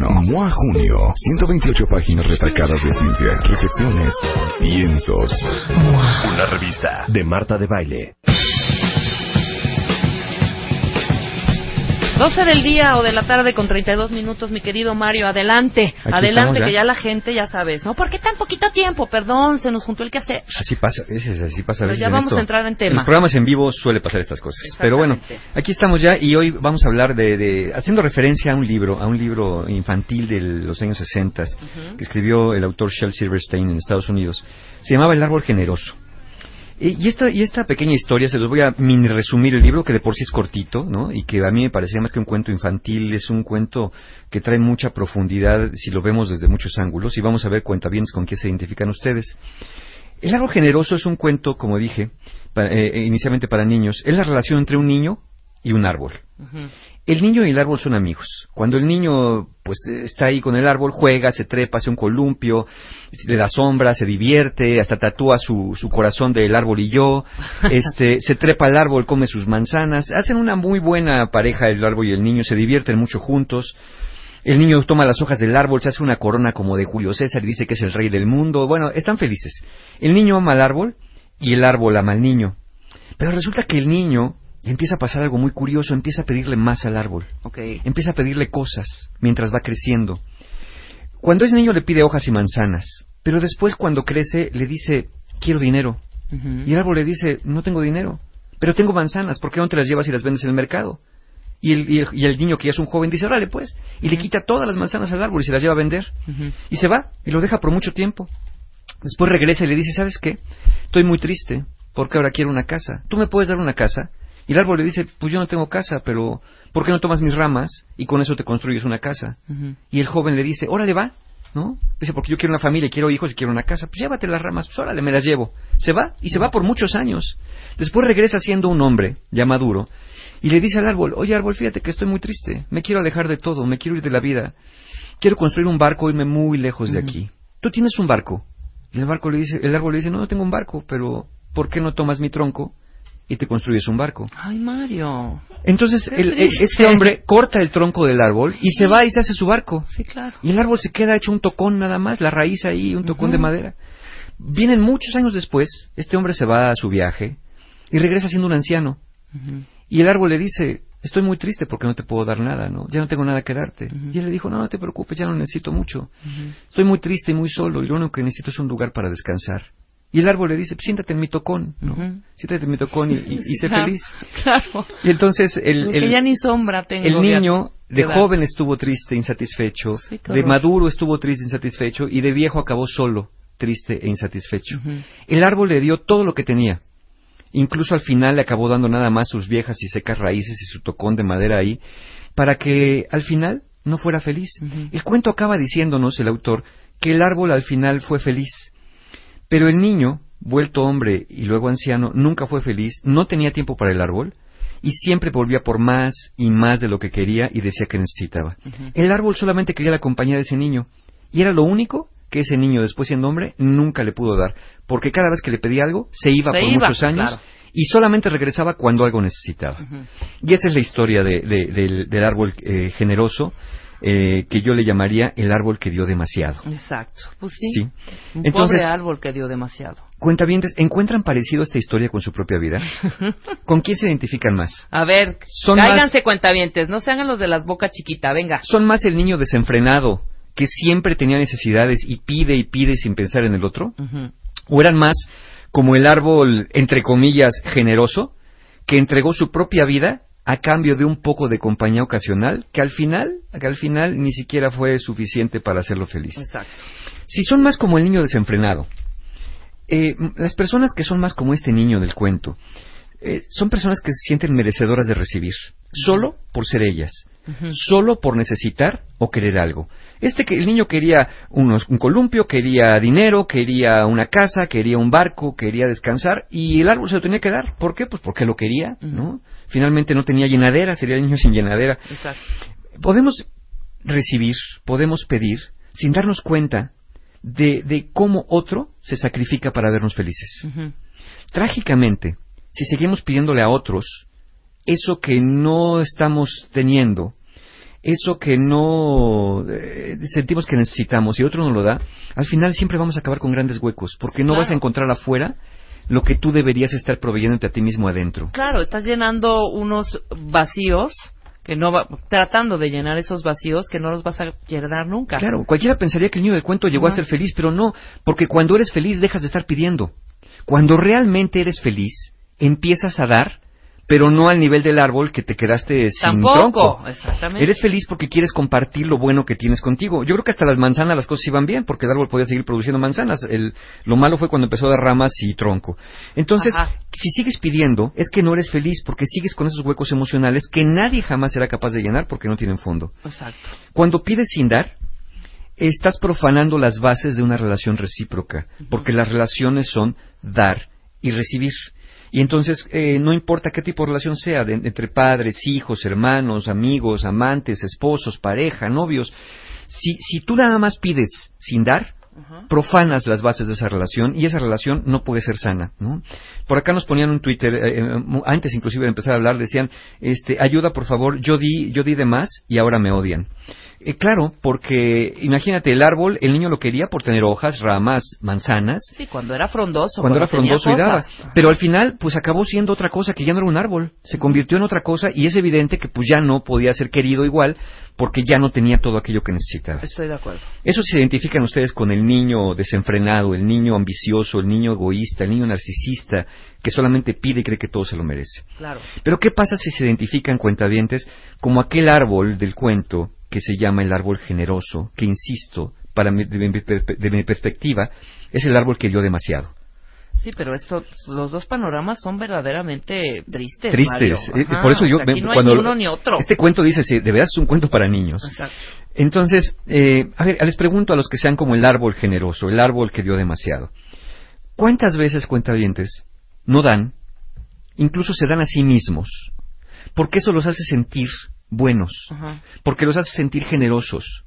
MOA Junio, 128 páginas retacadas de ciencia, reflexiones, piensos. Una revista de Marta de Baile. 12 del día o de la tarde con 32 minutos, mi querido Mario, adelante, Aquí adelante, que ya la gente ya sabes, ¿no? ¿Por qué tan poquito tiempo? Perdón, se nos juntó el que hacer. Así pasa, es, es así pasa a Pero ya vamos a entrar en tema. En programas en vivo suele pasar estas cosas. Pero bueno, aquí estamos ya y hoy vamos a hablar de, de- haciendo referencia a un libro, a un libro infantil de los años 60 que escribió el autor Shel Silverstein en Estados Unidos. Se llamaba El árbol generoso. Y esta, y esta pequeña historia, se los voy a mini resumir el libro, que de por sí es cortito, ¿no? Y que a mí me parecía más que un cuento infantil, es un cuento que trae mucha profundidad si lo vemos desde muchos ángulos, y vamos a ver cuentavientes con qué se identifican ustedes. El árbol generoso es un cuento, como dije, pa- eh, inicialmente para niños. Es la relación entre un niño y un árbol. El niño y el árbol son amigos. Cuando el niño pues está ahí con el árbol, juega, se trepa, hace un columpio, le da sombra, se divierte, hasta tatúa su, su corazón del árbol y yo, este, se trepa al árbol, come sus manzanas, hacen una muy buena pareja el árbol y el niño, se divierten mucho juntos. El niño toma las hojas del árbol, se hace una corona como de Julio César y dice que es el rey del mundo. Bueno, están felices. El niño ama al árbol y el árbol ama al niño. Pero resulta que el niño empieza a pasar algo muy curioso, empieza a pedirle más al árbol, empieza a pedirle cosas mientras va creciendo. Cuando es niño le pide hojas y manzanas, pero después cuando crece le dice, quiero dinero. Y el árbol le dice, no tengo dinero, pero tengo manzanas, ¿por qué no te las llevas y las vendes en el mercado? Y el, y el- y el niño que ya es un joven dice, órale pues, y le quita todas las manzanas al árbol y se las lleva a vender. Y se va, y lo deja por mucho tiempo. Después regresa y le dice, ¿sabes qué? Estoy muy triste, porque ahora quiero una casa. ¿Tú me puedes dar una casa? Y el árbol le dice, pues yo no tengo casa, pero ¿por qué no tomas mis ramas y con eso te construyes una casa? Y el joven le dice, órale va, ¿no? Dice, porque yo quiero una familia, quiero hijos y quiero una casa. Pues llévate las ramas, pues órale, me las llevo. Se va, y se va por muchos años. Después regresa siendo un hombre, ya maduro, y le dice al árbol, oye árbol, fíjate que estoy muy triste, me quiero alejar de todo, me quiero ir de la vida. Quiero construir un barco, irme muy lejos de aquí. ¿Tú tienes un barco? Y el, barco le dice, el árbol le dice, no, no tengo un barco, pero ¿por qué no tomas mi tronco y te construyes un barco? Ay, Mario. Entonces el- triste. este hombre corta el tronco del árbol y se va y se hace su barco. Sí, claro. Y el árbol se queda hecho un tocón nada más, la raíz ahí, un tocón de madera. Vienen muchos años después, este hombre se va a su viaje y regresa siendo un anciano. Y el árbol le dice, estoy muy triste porque no te puedo dar nada, ¿no? Ya no tengo nada que darte. Y él le dijo, no, no te preocupes, ya no necesito mucho. Estoy muy triste y muy solo y lo único que necesito es un lugar para descansar. Y el árbol le dice, "Pues siéntate en mi tocón, ¿no? Ujú. Siéntate en mi tocón y, y- y sé Claro, feliz. Claro. Y entonces el, el- ya ni sombra tengo. el niño de edad. joven estuvo triste, insatisfecho, Sí, de maduro estuvo triste, insatisfecho, y de viejo acabó solo, triste e insatisfecho. El árbol le dio todo lo que tenía. Incluso al final le acabó dando nada más sus viejas y secas raíces y su tocón de madera ahí, para que al final no fuera feliz. El cuento acaba diciéndonos, el autor, que el árbol al final fue feliz. Pero el niño, vuelto hombre y luego anciano, nunca fue feliz, no tenía tiempo para el árbol y siempre volvía por más y más de lo que quería y decía que necesitaba. El árbol solamente quería la compañía de ese niño y era lo único que ese niño, después siendo hombre, nunca le pudo dar, porque cada vez que le pedía algo, se iba Se por iba, muchos años claro. y solamente regresaba cuando algo necesitaba. Y esa es la historia de- de- del, del árbol eh, generoso, eh, que yo le llamaría el árbol que dio demasiado. Exacto. Pues sí. Sí. Un Entonces, pobre árbol que dio demasiado. cuentavientes, ¿encuentran parecido esta historia con su propia vida? ¿Con quién se identifican más? A ver, Son cáiganse cuentavientes, no se hagan los de las bocas chiquita, venga. ¿Son más el niño desenfrenado que siempre tenía necesidades y pide y pide sin pensar en el otro? ¿O eran más como el árbol, entre comillas, generoso, que entregó su propia vida a cambio de un poco de compañía ocasional, que al final, que al final ni siquiera fue suficiente para hacerlo feliz? Exacto. Si son más como el niño desenfrenado, eh, las personas que son más como este niño del cuento, eh, son personas que se sienten merecedoras de recibir, solo por ser ellas. solo por necesitar o querer algo. Este que el niño quería unos, un columpio, quería dinero, quería una casa, quería un barco, quería descansar y el árbol se lo tenía que dar. ¿Por qué? Pues porque lo quería, ¿no? Finalmente no tenía llenadera, sería el niño sin llenadera. Exacto. Podemos recibir, podemos pedir sin darnos cuenta de, de cómo otro se sacrifica para vernos felices. Trágicamente, si seguimos pidiéndole a otros eso que no estamos teniendo, eso que no eh, sentimos que necesitamos y otro nos lo da, al final siempre vamos a acabar con grandes huecos, porque no Claro. vas a encontrar afuera lo que tú deberías estar proveyéndote a ti mismo adentro. Claro, estás llenando unos vacíos que no va, tratando de llenar esos vacíos que no los vas a llenar nunca. Claro, cualquiera pensaría que el niño del cuento llegó a ser feliz, pero no, porque cuando eres feliz dejas de estar pidiendo. Cuando realmente eres feliz, empiezas a dar, pero no al nivel del árbol que te quedaste sin Tampoco, tronco. exactamente. Eres feliz porque quieres compartir lo bueno que tienes contigo. Yo creo que hasta las manzanas las cosas iban bien, porque el árbol podía seguir produciendo manzanas. El- lo malo fue cuando empezó a dar ramas y tronco. Entonces, Ajá. si sigues pidiendo, es que no eres feliz porque sigues con esos huecos emocionales que nadie jamás será capaz de llenar porque no tienen fondo. Exacto. Cuando pides sin dar, estás profanando las bases de una relación recíproca, porque las relaciones son dar y recibir. Y entonces, eh, no importa qué tipo de relación sea, de- entre padres, hijos, hermanos, amigos, amantes, esposos, pareja, novios, si, si tú nada más pides sin dar, profanas las bases de esa relación y esa relación no puede ser sana. ¿no? Por acá nos ponían un Twitter, eh, eh, antes inclusive de empezar a hablar, decían, este, ayuda por favor, yo di, yo di de más y ahora me odian. Eh, claro, porque imagínate, el árbol, el niño lo quería por tener hojas, ramas, manzanas, Sí, cuando era frondoso. cuando era frondoso y daba. Pero al final, pues acabó siendo otra cosa que ya no era un árbol. Se convirtió en otra cosa y es evidente que pues ya no podía ser querido igual porque ya no tenía todo aquello que necesitaba. Estoy de acuerdo. Eso se identifican ustedes con el niño desenfrenado, el niño ambicioso, el niño egoísta, el niño narcisista, que solamente pide y cree que todo se lo merece. Claro. Pero ¿qué pasa si se identifican cuentavientes como aquel árbol del cuento que se llama el árbol generoso, que insisto, para mi, de, mi, per- de mi perspectiva, es el árbol que dio demasiado? Sí, pero esto, los dos panoramas son verdaderamente tristes. Tristes. Eh, Ajá, Por eso yo, o sea, aquí no hay cuando ni uno ni otro. este cuento dice, sí, de verdad es un cuento para niños. Exacto. Entonces, eh, a ver, les pregunto a los que sean como el árbol generoso, el árbol que dio demasiado. ¿Cuántas veces cuentavientes no dan, incluso se dan a sí mismos? Porque eso los hace sentir buenos, Ajá. porque los hace sentir generosos,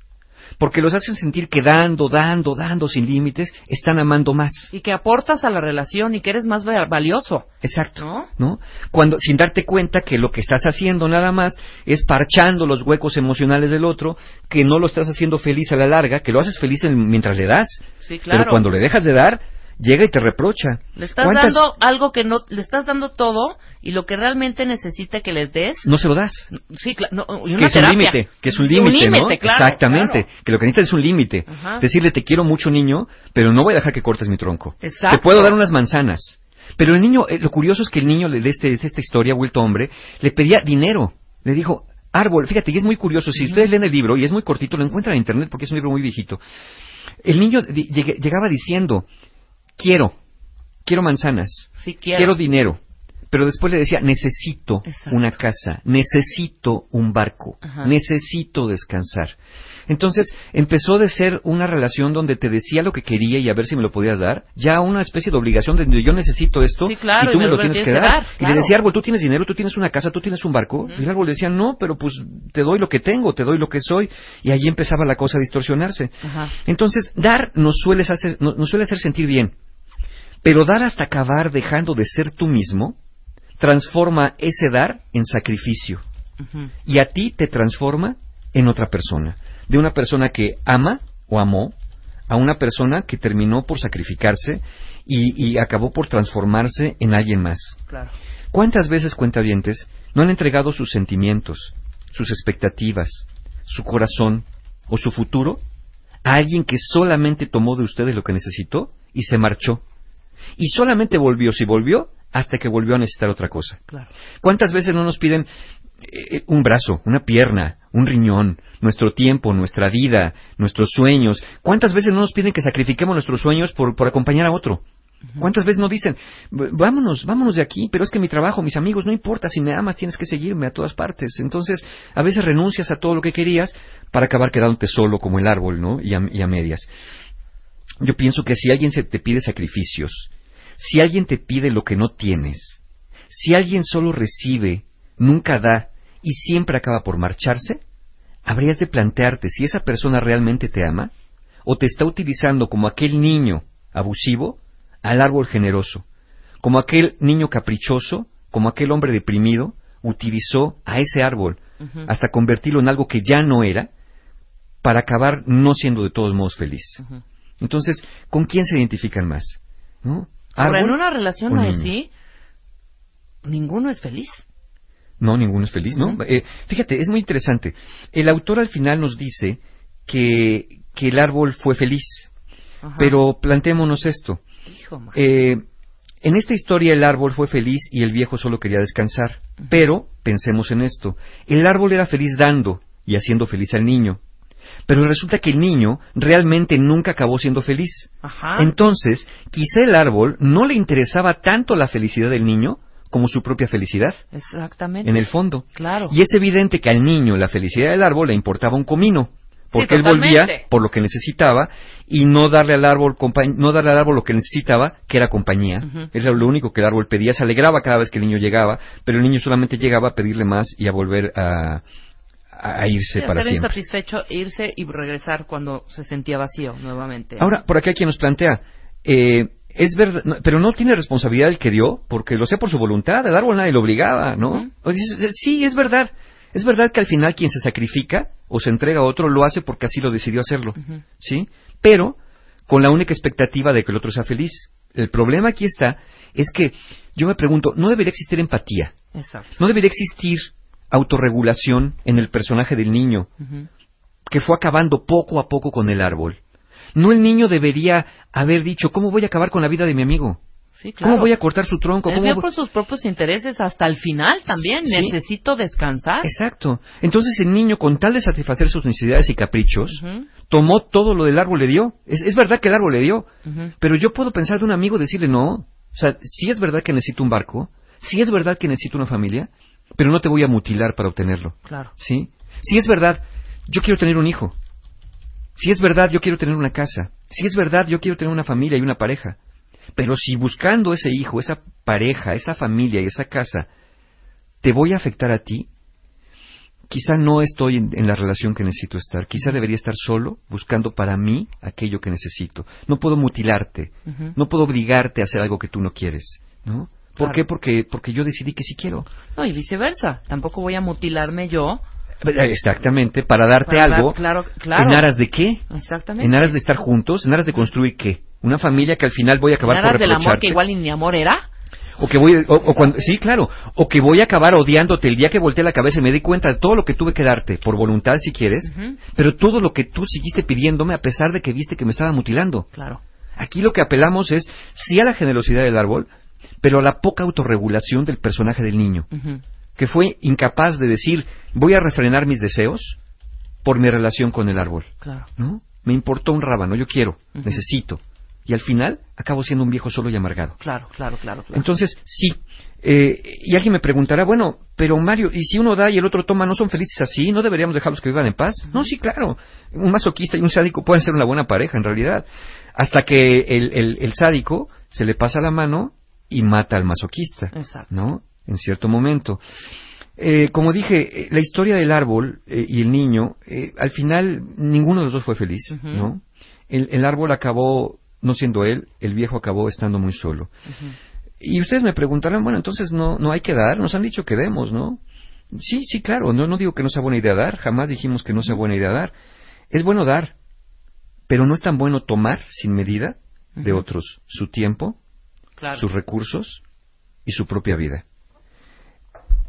porque los hace sentir que dando, dando, dando sin límites, están amando más. Y que aportas a la relación y que eres más va- valioso. Exacto. ¿No? ¿no? Cuando, sin darte cuenta que lo que estás haciendo nada más es parchando los huecos emocionales del otro, que no lo estás haciendo feliz a la larga, que lo haces feliz en- mientras le das, Sí, claro. pero cuando le dejas de dar, llega y te reprocha. Le estás ¿Cuántas- dando algo que no, le estás dando todo y lo que realmente necesita que les des. No se lo das. Sí, claro. y Que una es un límite, que es un límite, ¿no? claro, Exactamente, claro. que lo que necesitas es un límite. Decirle, te quiero mucho, niño, pero no voy a dejar que cortes mi tronco. Exacto. Te puedo dar unas manzanas. Pero el niño, eh, lo curioso es que el niño de, este, de esta historia, vuelto hombre, le pedía dinero. Le dijo, árbol, fíjate, y es muy curioso, si ustedes leen el libro, y es muy cortito, lo encuentran en internet porque es un libro muy viejito. El niño llegaba diciendo, quiero, quiero manzanas, Sí, quiero. dinero. Pero después le decía, necesito Exacto. una casa, necesito un barco, Ajá. necesito descansar. Entonces empezó de ser una relación donde te decía lo que quería y a ver si me lo podías dar, ya una especie de obligación de yo necesito esto Sí, claro, y tú y me lo tienes que dar. Y le decía, árbol, tú tienes dinero, tú tienes una casa, tú tienes un barco. Y el árbol le decía, no, pero pues te doy lo que tengo, te doy lo que soy. Y ahí empezaba la cosa a distorsionarse. Ajá. Entonces, dar nos suele hacer, nos nos suele hacer sentir bien. Pero dar hasta acabar dejando de ser tú mismo, transforma ese dar en sacrificio. Y a ti te transforma en otra persona. De una persona que ama o amó, a una persona que terminó por sacrificarse y, y acabó por transformarse en alguien más. Claro. ¿Cuántas veces, cuentavientes, no han entregado sus sentimientos, sus expectativas, su corazón o su futuro a alguien que solamente tomó de ustedes lo que necesitó y se marchó? Y solamente volvió, si volvió, hasta que volvió a necesitar otra cosa. Claro. ¿Cuántas veces no nos piden eh, un brazo, una pierna, un riñón, nuestro tiempo, nuestra vida, nuestros sueños? ¿Cuántas veces no nos piden que sacrifiquemos nuestros sueños por, por acompañar a otro? ¿Cuántas veces no dicen, "V- vámonos, vámonos de aquí, pero es que mi trabajo, mis amigos, no importa, si me amas tienes que seguirme a todas partes? Entonces, a veces renuncias a todo lo que querías para acabar quedándote solo como el árbol, ¿no? Y a, y a medias. Yo pienso que si alguien se te pide sacrificios, si alguien te pide lo que no tienes, si alguien solo recibe, nunca da y siempre acaba por marcharse, habrías de plantearte si esa persona realmente te ama o te está utilizando como aquel niño abusivo al árbol generoso, como aquel niño caprichoso, como aquel hombre deprimido, utilizó a ese árbol hasta convertirlo en algo que ya no era para acabar no siendo de todos modos feliz. Entonces, ¿con quién se identifican más? ¿No? Ahora, en ¿Árbol una relación así, ninguno es feliz. No, ninguno es feliz, ¿no? Eh, fíjate, es muy interesante. El autor al final nos dice que, que el árbol fue feliz, Ajá. pero planteémonos esto. Hijo, Eh, en esta historia el árbol fue feliz y el viejo solo quería descansar. Pero, pensemos en esto, el árbol era feliz dando y haciendo feliz al niño. Pero resulta que el niño realmente nunca acabó siendo feliz. Ajá. Entonces, quizá el árbol no le interesaba tanto la felicidad del niño como su propia felicidad, Exactamente. en el fondo. Claro. Y es evidente que al niño la felicidad del árbol le importaba un comino, porque Sí, él volvía por lo que necesitaba y no darle al árbol no darle al árbol lo que necesitaba, que era compañía. Ujú. Era lo único que el árbol pedía, se alegraba cada vez que el niño llegaba, pero el niño solamente llegaba a pedirle más y a volver a, a irse Sí, para estar siempre. insatisfecho, irse y regresar cuando se sentía vacío nuevamente. Ahora, por aquí hay quien nos plantea, eh, es verdad, no, pero no tiene responsabilidad el que dio, porque lo hacía por su voluntad, el árbol nadie lo obligaba, ¿no? Ujú. O dices, eh, sí, es verdad. Es verdad que al final quien se sacrifica o se entrega a otro lo hace porque así lo decidió hacerlo. ¿sí? Pero con la única expectativa de que el otro sea feliz. El problema aquí está, es que yo me pregunto, ¿no debería existir empatía? Exacto. ¿No debería existir autorregulación en el personaje del niño? Que fue acabando poco a poco con el árbol. No el niño debería haber dicho, ¿cómo voy a acabar con la vida de mi amigo? Sí, claro. ¿Cómo voy a cortar su tronco? Él ¿Cómo por sus propios intereses hasta el final también. Sí. Necesito descansar. Exacto. Entonces el niño, con tal de satisfacer sus necesidades y caprichos, tomó todo lo del árbol le dio. Es, es verdad que el árbol le dio, pero yo puedo pensar de un amigo y decirle, no, o sea, sí es verdad que necesito un barco, sí es verdad que necesito una familia, pero no te voy a mutilar para obtenerlo. Claro. ¿Sí? Si es verdad, yo quiero tener un hijo. Si es verdad, yo quiero tener una casa. Si es verdad, yo quiero tener una familia y una pareja. Pero si buscando ese hijo, esa pareja, esa familia y esa casa, te voy a afectar a ti, quizá no estoy en, en la relación que necesito estar. Quizá debería estar solo, buscando para mí aquello que necesito. No puedo mutilarte. No puedo obligarte a hacer algo que tú no quieres. ¿No? ¿Por Claro. qué? Porque, porque yo decidí que sí quiero. No, y viceversa. Tampoco voy a mutilarme yo. Exactamente, para darte Para dar- algo. claro, claro. ¿En aras de qué? Exactamente. ¿En aras de estar juntos? ¿En aras de construir qué? Una familia que al final voy a acabar En por aras del amor que igual ni amor era. O que voy, o, o cuando, sí, claro. O que voy a acabar odiándote el día que volteé la cabeza y me di cuenta de todo lo que tuve que darte, por voluntad si quieres, pero todo lo que tú seguiste pidiéndome a pesar de que viste que me estaba mutilando. Claro. Aquí lo que apelamos es sí a la generosidad del árbol, pero a la poca autorregulación del personaje del niño, que fue incapaz de decir voy a refrenar mis deseos por mi relación con el árbol. Claro. ¿no? Me importó un rábano, yo quiero, necesito. Y al final acabo siendo un viejo solo y amargado. Claro, claro, claro. claro. Entonces, sí. eh, y alguien me preguntará, bueno, pero Mario, ¿y si uno da y el otro toma, no son felices así? ¿No deberíamos dejarlos que vivan en paz? No, sí, claro. Un masoquista y un sádico pueden ser una buena pareja, en realidad. Hasta que el, el- el sádico se le pasa la mano y mata al masoquista. Exacto. ¿No? En cierto momento. Eh, como dije, eh, la historia del árbol eh, y el niño, eh, al final ninguno de los dos fue feliz. ¿no? El, el árbol acabó no siendo él, el viejo acabó estando muy solo. Y ustedes me preguntarán, bueno, entonces no, no hay que dar, nos han dicho que demos, ¿no? Sí, sí, claro, no, no digo que no sea buena idea dar, jamás dijimos que no sea buena idea dar. Es bueno dar, pero no es tan bueno tomar sin medida de otros su tiempo, Claro. sus recursos y su propia vida.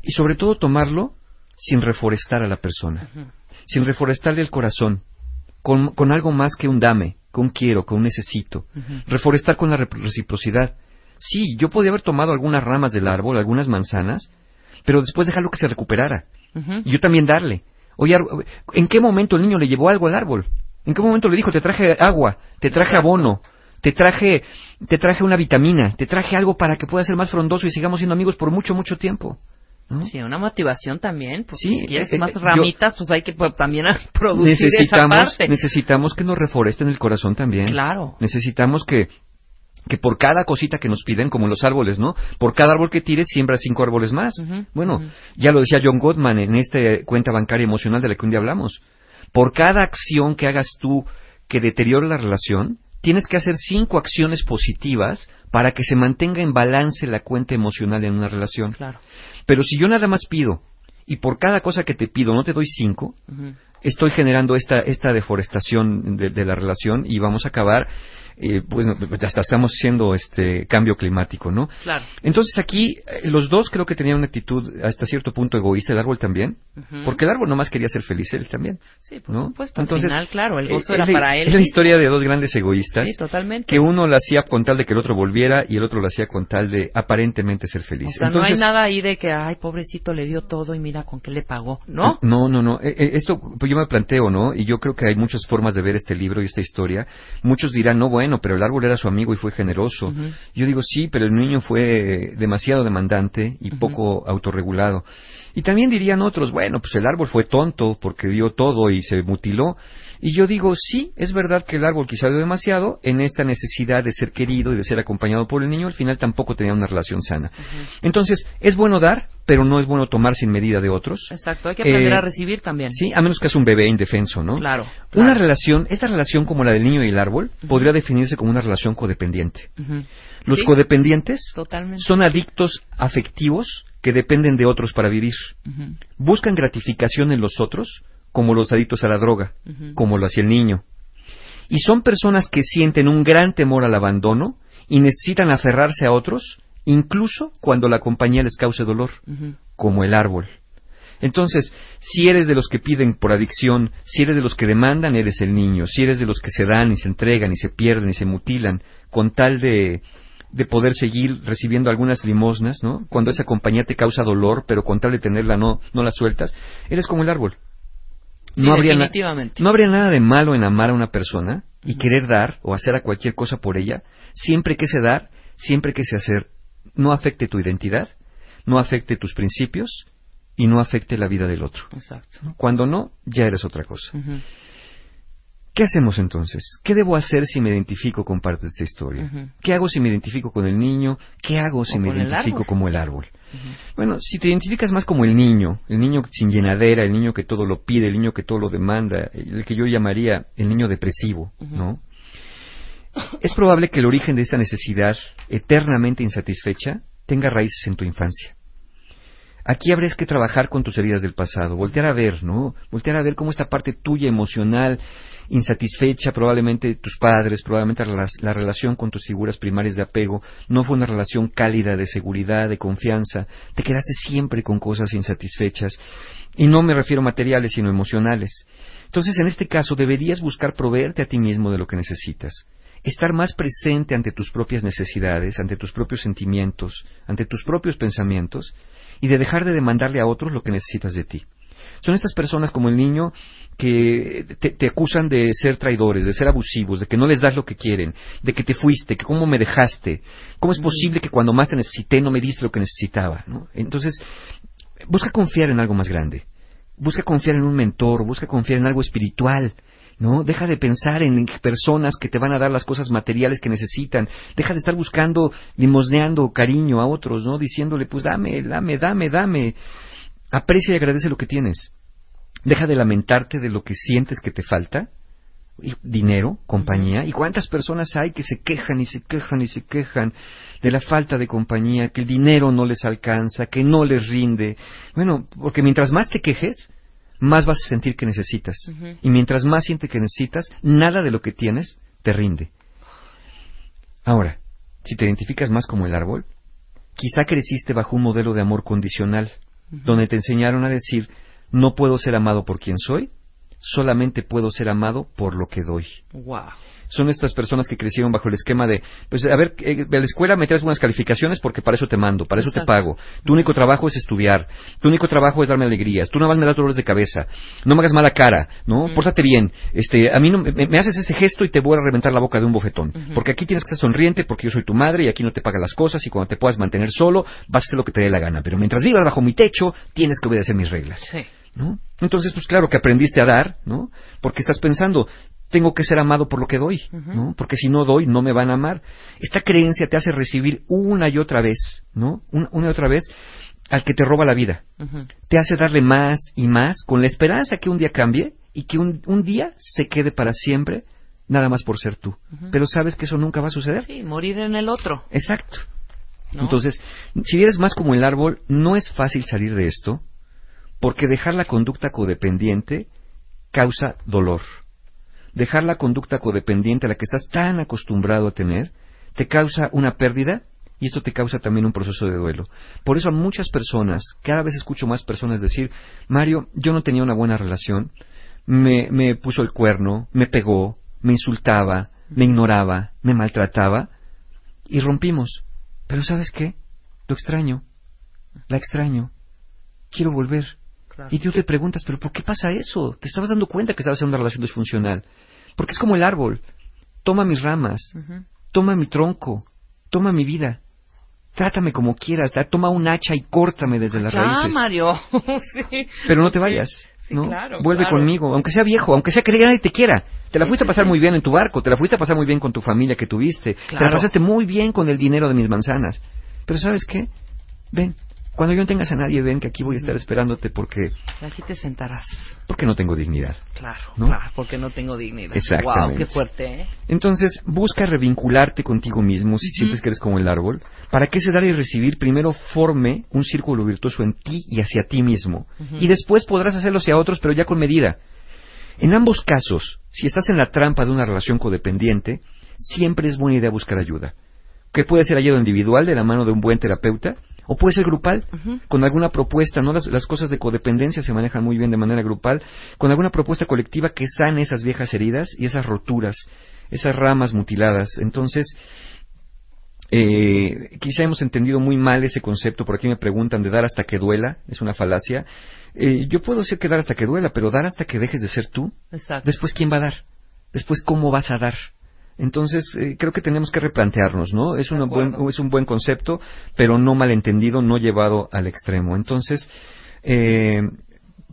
Y sobre todo tomarlo sin reforestar a la persona, sin reforestarle el corazón, con, con algo más que un dame, con un quiero, con un necesito. Reforestar con la re- reciprocidad. Sí, yo podía haber tomado algunas ramas del árbol, algunas manzanas, pero después dejarlo que se recuperara. Y yo también darle. Oye, ¿en qué momento el niño le llevó algo al árbol? ¿En qué momento le dijo, te traje agua, te traje abono, te traje, te traje una vitamina, te traje algo para que puedas ser más frondoso y sigamos siendo amigos por mucho, mucho tiempo. ¿no? Sí, una motivación también. Porque Sí, si quieres eh, más eh, yo- ramitas, pues hay que pues, también producir esa necesitamos, parte. necesitamos que nos reforesten el corazón también. Claro. Necesitamos que, que por cada cosita que nos piden, como los árboles, ¿no? Por cada árbol que tires, siembra cinco árboles más. Bueno, ya lo decía John Gottman en esta cuenta bancaria emocional de la que un día hablamos. Por cada acción que hagas tú que deteriore la relación, tienes que hacer cinco acciones positivas para que se mantenga en balance la cuenta emocional en una relación. Claro. Pero si yo nada más pido y por cada cosa que te pido no te doy cinco, estoy generando esta, esta deforestación de, de la relación y vamos a acabar, eh, pues hasta estamos haciendo este cambio climático, ¿no? Claro. Entonces aquí eh, los dos creo que tenían una actitud hasta cierto punto egoísta, el árbol también, porque el árbol nomás quería ser feliz, él también. Sí, por ¿no? supuesto. Al final, claro, el gozo eh, era es la- para él. Es la historia de dos grandes egoístas. Sí, totalmente. Que uno lo hacía con tal de que el otro volviera y el otro lo hacía con tal de aparentemente ser feliz. O sea, Entonces, no hay nada ahí de que, ay, pobrecito, le dio todo y mira con qué le pagó, ¿no? No, no, no. Eh, esto, pues yo me planteo, ¿no? Y yo creo que hay muchas formas de ver este libro y esta historia. Muchos dirán, no, bueno, pero el árbol era su amigo y fue generoso. Yo digo, sí, pero el niño fue demasiado demandante y poco autorregulado. Y también dirían otros, bueno, pues el árbol fue tonto porque dio todo y se mutiló. Y yo digo, sí, es verdad que el árbol quizá dio demasiado en esta necesidad de ser querido y de ser acompañado por el niño, al final tampoco tenía una relación sana. Entonces, es bueno dar, pero no es bueno tomar sin medida de otros. Exacto, hay que aprender Eh, a recibir también. Sí, a menos que es un bebé indefenso, ¿no? Claro. Una relación, esta relación como la del niño y el árbol, podría definirse como una relación codependiente. Los Sí, codependientes Totalmente. son adictos afectivos que dependen de otros para vivir. Buscan gratificación en los otros, como los adictos a la droga, como lo hacía el niño. Y son personas que sienten un gran temor al abandono y necesitan aferrarse a otros, incluso cuando la compañía les cause dolor como el árbol. Entonces, si eres de los que piden por adicción, si eres de los que demandan, eres el niño. Si eres de los que se dan y se entregan y se pierden y se mutilan con tal de, de poder seguir recibiendo algunas limosnas, ¿no? Cuando esa compañía te causa dolor, pero con tal de tenerla no, no la sueltas, eres como el árbol. No, habría na- no habría nada de malo en amar a una persona y querer dar o hacer a cualquier cosa por ella, siempre que ese dar, siempre que ese hacer no afecte tu identidad, no afecte tus principios y no afecte la vida del otro. Exacto. Cuando no, ya eres otra cosa. ¿Qué hacemos entonces? ¿Qué debo hacer si me identifico con parte de esta historia? ¿Qué hago si me identifico con el niño? ¿Qué hago si O me el identifico como el árbol? Bueno, si te identificas más como el niño, el niño sin llenadera, el niño que todo lo pide, el niño que todo lo demanda, el que yo llamaría el niño depresivo. ¿no? Es probable que el origen de esta necesidad eternamente insatisfecha tenga raíces en tu infancia. Aquí habrías que trabajar con tus heridas del pasado, voltear a ver, ¿no? Voltear a ver cómo esta parte tuya emocional, insatisfecha, probablemente tus padres, probablemente la, la relación con tus figuras primarias de apego, no fue una relación cálida de seguridad, de confianza, te quedaste siempre con cosas insatisfechas, y no me refiero a materiales, sino emocionales. Entonces, en este caso, deberías buscar proveerte a ti mismo de lo que necesitas estar más presente ante tus propias necesidades, ante tus propios sentimientos, ante tus propios pensamientos, y de dejar de demandarle a otros lo que necesitas de ti. Son estas personas como el niño que te, te, acusan de ser traidores, de ser abusivos, de que no les das lo que quieren, de que te fuiste, que cómo me dejaste, cómo es posible que cuando más te necesité no me diste lo que necesitaba. ¿no? Entonces, busca confiar en algo más grande, busca confiar en un mentor, busca confiar en algo espiritual, ¿no? Deja de pensar en personas que te van a dar las cosas materiales que necesitan. Deja de estar buscando, limosneando cariño a otros, ¿no? Diciéndole, pues dame, dame, dame, dame. Aprecia y agradece lo que tienes. Deja de lamentarte de lo que sientes que te falta. Dinero, compañía. ¿Y cuántas personas hay que se quejan y se quejan y se quejan de la falta de compañía, que el dinero no les alcanza, que no les rinde? Bueno, porque mientras más te quejes, más vas a sentir que necesitas. Uh -huh. Y mientras más sientes que necesitas, nada de lo que tienes te rinde. Ahora, si te identificas más como el árbol, quizá creciste bajo un modelo de amor condicional, uh -huh. donde te enseñaron a decir, no puedo ser amado por quien soy, solamente puedo ser amado por lo que doy. Wow. Son estas personas que crecieron bajo el esquema de, pues, a ver, eh, de la escuela me traes buenas calificaciones porque para eso te mando, para eso te pago. Tu único trabajo es estudiar, tu único trabajo es darme alegrías, tú nada más me das dolores de cabeza, no me hagas mala cara, ¿no? Pórtate bien, este, a mí no, me, me haces ese gesto y te voy a reventar la boca de un bofetón, porque aquí tienes que estar sonriente porque yo soy tu madre y aquí no te pagan las cosas y cuando te puedas mantener solo vas a hacer lo que te dé la gana, pero mientras vivas bajo mi techo tienes que obedecer mis reglas. Sí. ¿no? Entonces, pues claro que aprendiste a dar, ¿no? Porque estás pensando, tengo que ser amado por lo que doy, ¿no? Porque si no doy, no me van a amar. Esta creencia te hace recibir una y otra vez, ¿no? Una, una y otra vez al que te roba la vida. Te hace darle más y más con la esperanza que un día cambie y que un, un día se quede para siempre, nada más por ser tú. Pero sabes que eso nunca va a suceder. Sí, morir en el otro. Exacto. ¿no? Entonces, si eres más como el árbol, no es fácil salir de esto, porque dejar la conducta codependiente causa dolor. Dejar la conducta codependiente a la que estás tan acostumbrado a tener, te causa una pérdida y esto te causa también un proceso de duelo. Por eso a muchas personas, cada vez escucho más personas decir, Mario, yo no tenía una buena relación, me, me puso el cuerno, me pegó, me insultaba, me ignoraba, me maltrataba y rompimos. Pero ¿sabes qué? Lo extraño, la extraño, quiero volver. Claro. Y tú te preguntas, ¿pero por qué pasa eso? Te estabas dando cuenta que estabas en una relación disfuncional. Porque es como el árbol. Toma mis ramas, toma mi tronco, toma mi vida. Trátame como quieras, toma un hacha y córtame desde las Ya, raíces. Mario. sí. Pero no te vayas. Sí, ¿no? claro, Vuelve claro. conmigo, aunque sea viejo, aunque sea que nadie te quiera. Te la fuiste a pasar muy bien en tu barco, te la fuiste a pasar muy bien con tu familia que tuviste, te la pasaste muy bien con el dinero de mis manzanas. Pero ¿sabes qué? Ven, cuando yo no tengas a nadie, ven que aquí voy a estar esperándote porque, Aquí te sentarás. porque no tengo dignidad. Claro, ¿No? claro, porque no tengo dignidad. Exactamente. Wow, qué fuerte, ¿eh? Entonces, busca revincularte contigo mismo si sientes que eres como el árbol, para que ese dar y recibir primero forme un círculo virtuoso en ti y hacia ti mismo. Y después podrás hacerlo hacia otros, pero ya con medida. En ambos casos, si estás en la trampa de una relación codependiente, siempre es buena idea buscar ayuda. Que puede ser ayuda individual de la mano de un buen terapeuta, o puede ser grupal, con alguna propuesta, ¿no? Las, las cosas de codependencia se manejan muy bien de manera grupal, con alguna propuesta colectiva que sane esas viejas heridas y esas roturas, esas ramas mutiladas. Entonces, eh, quizá hemos entendido muy mal ese concepto, por aquí me preguntan de dar hasta que duela, es una falacia. Eh, yo puedo decir que dar hasta que duela, pero dar hasta que dejes de ser tú. Exacto. Después, ¿quién va a dar? Después, ¿cómo vas a dar? Entonces, eh, creo que tenemos que replantearnos, ¿no? Es, una buen, es un buen concepto, pero no malentendido, no llevado al extremo. Entonces, eh,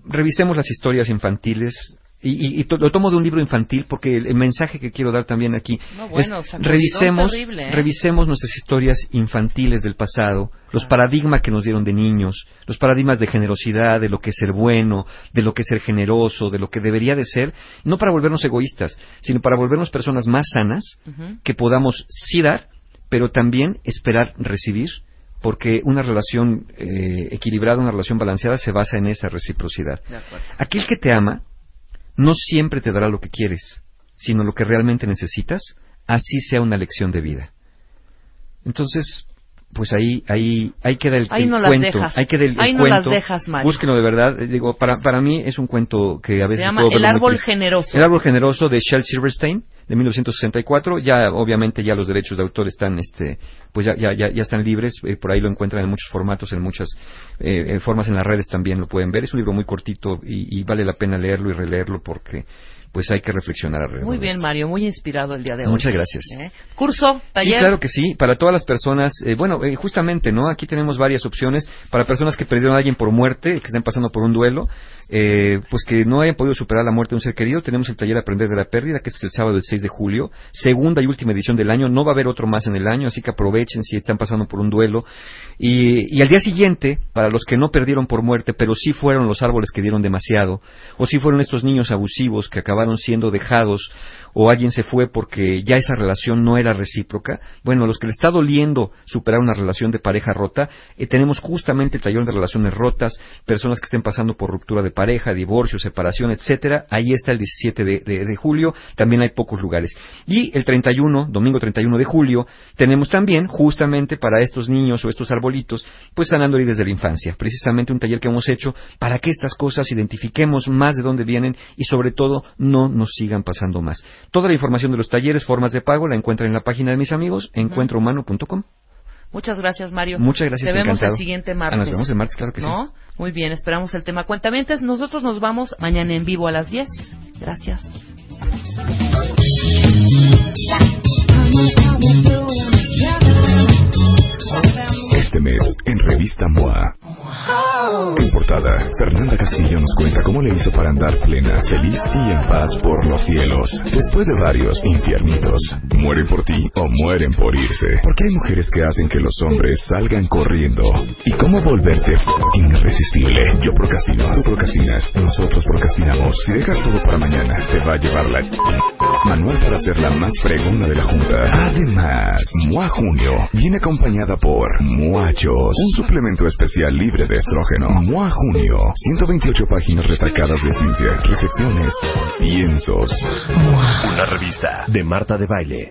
revisemos las historias infantiles. Y, y- lo tomo de un libro infantil porque el, el mensaje que quiero dar también aquí No, bueno, es revisemos, terrible, ¿eh? revisemos nuestras historias infantiles del pasado, los paradigmas que nos dieron de niños, los paradigmas de generosidad, de lo que es ser bueno, de lo que es ser generoso, de lo que debería de ser, no para volvernos egoístas, sino para volvernos personas más sanas, que podamos sí dar, pero también esperar recibir, porque una relación eh, equilibrada, una relación balanceada se basa en esa reciprocidad. Aquel que te ama no siempre te dará lo que quieres, sino lo que realmente necesitas, así sea una lección de vida. Entonces, pues ahí ahí ahí queda el, Ahí el no las cuento, dejas. ahí queda el, el Ahí no las cuento. dejas, Mario. Búsquenlo de verdad, Eh, digo, para para mí es un cuento que a Se veces llama puedo El árbol generoso. El árbol generoso de Shel Silverstein de 1964, ya obviamente ya los derechos de autor están este pues ya ya ya, ya están libres, eh, por ahí lo encuentran en muchos formatos, en muchas eh, formas en las redes también lo pueden ver. Es un libro muy cortito y vale la pena leerlo y releerlo porque pues hay que reflexionar alrededor. Muy bien. Mario, muy inspirado el día de hoy. Muchas gracias. ¿Eh? Curso, Sí, taller. claro que sí. Para todas las personas, eh, bueno, eh, justamente, ¿no? Aquí tenemos varias opciones para personas que perdieron a alguien por muerte, que estén pasando por un duelo, eh, pues que no hayan podido superar la muerte de un ser querido. Tenemos el taller Aprender de la Pérdida, que es el sábado del 6 de julio, segunda y última edición del año. No va a haber otro más en el año, así que aprovechen si están pasando por un duelo. Y, y al día siguiente, para los que no perdieron por muerte, pero sí fueron los árboles que dieron demasiado, o sí fueron estos niños abusivos que acabaron siendo dejados, o alguien se fue porque ya esa relación no era recíproca, bueno, los que le está doliendo superar una relación de pareja rota, eh, tenemos justamente el taller de relaciones rotas, personas que estén pasando por ruptura de pareja, divorcio, separación, etcétera. Ahí está el 17 de, de- de julio. También hay pocos lugares. Y el 31, domingo 31 de julio, tenemos también, justamente para estos niños o estos arbolitos, pues sanando desde la infancia. Precisamente un taller que hemos hecho para que estas cosas identifiquemos más de dónde vienen y sobre todo no nos sigan pasando más. Toda la información de los talleres, formas de pago, la encuentran en la página de mis amigos, encuentrohumano.com. Muchas gracias, Mario. Muchas gracias, Te vemos encantado. el siguiente Ah, martes. nos vemos el martes, claro que sí. ¿No? Muy bien, esperamos el tema. Cuentamientos, nosotros nos vamos mañana en vivo a las 10. Gracias. Fernanda Castillo nos cuenta cómo le hizo para andar plena, feliz y en paz por los cielos. Después de varios infiernitos. Mueren por ti o mueren por irse. Porque hay mujeres que hacen que los hombres salgan corriendo. ¿Y cómo volverte irresistible? Yo procrastino, tú procrastinas, nosotros procrastinamos. Si dejas todo para mañana, te va a llevar la... Manual para ser la más fregona de la junta. Además, MOA Junio viene acompañada por Muachos, un suplemento especial libre de estrógeno. MOA Junio, 128 páginas retacadas de ciencia, recepciones, piensos. Una revista de Marta de Baile.